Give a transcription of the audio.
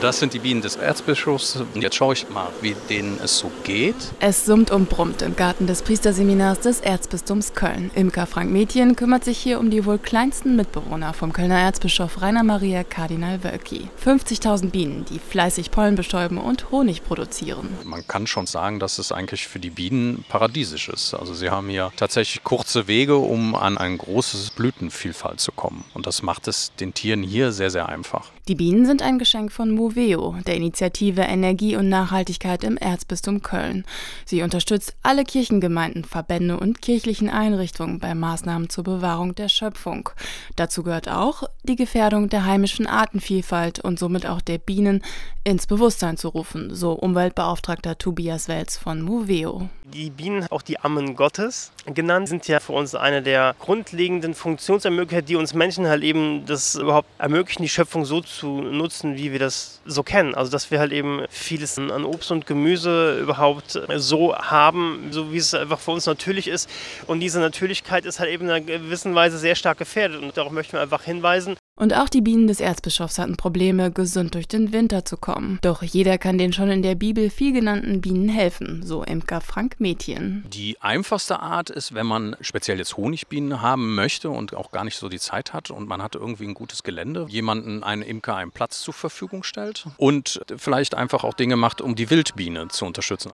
Das sind die Bienen des Erzbischofs. Und jetzt schaue ich mal, wie denen es so geht. Es summt und brummt im Garten des Priesterseminars des Erzbistums Köln. Imker Frank Mädchen kümmert sich hier um die wohl kleinsten Mitbewohner vom Kölner Erzbischof Rainer Maria Kardinal Wölki. 50.000 Bienen, die fleißig Pollen bestäuben und Honig produzieren. Man kann schon sagen, dass es eigentlich für die Bienen paradiesisch ist. Also sie haben hier tatsächlich kurze Wege, um an ein großes Blütenvielfalt zu kommen. Und das macht es den Tieren hier sehr, sehr einfach. Die Bienen sind ein Geschenk von Moveo, der Initiative Energie und Nachhaltigkeit im Erzbistum Köln. Sie unterstützt alle Kirchengemeinden, Verbände und kirchlichen Einrichtungen bei Maßnahmen zur Bewahrung der Schöpfung. Dazu gehört auch die Gefährdung der heimischen Artenvielfalt und somit auch der Bienen ins Bewusstsein zu rufen, so Umweltbeauftragter Tobias Welz von Moveo. Die Bienen, auch die Ammen Gottes genannt, sind ja für uns eine der grundlegenden Funktionsermöglicher, die uns Menschen halt eben das überhaupt ermöglichen, die Schöpfung so zu nutzen, wie wir das so kennen. Also dass wir halt eben vieles an Obst und Gemüse überhaupt so haben, so wie es einfach für uns natürlich ist. Und diese Natürlichkeit ist halt eben in einer gewissen Weise sehr stark gefährdet. Und darauf möchten wir einfach hinweisen. Und auch die Bienen des Erzbischofs hatten Probleme, gesund durch den Winter zu kommen. Doch jeder kann den schon in der Bibel viel genannten Bienen helfen, so Imker Frank Mädchen. Die einfachste Art ist, wenn man speziell jetzt Honigbienen haben möchte und auch gar nicht so die Zeit hat und man hat irgendwie ein gutes Gelände, jemanden, einen Imker, einen Platz zur Verfügung stellt und vielleicht einfach auch Dinge macht, um die Wildbiene zu unterstützen.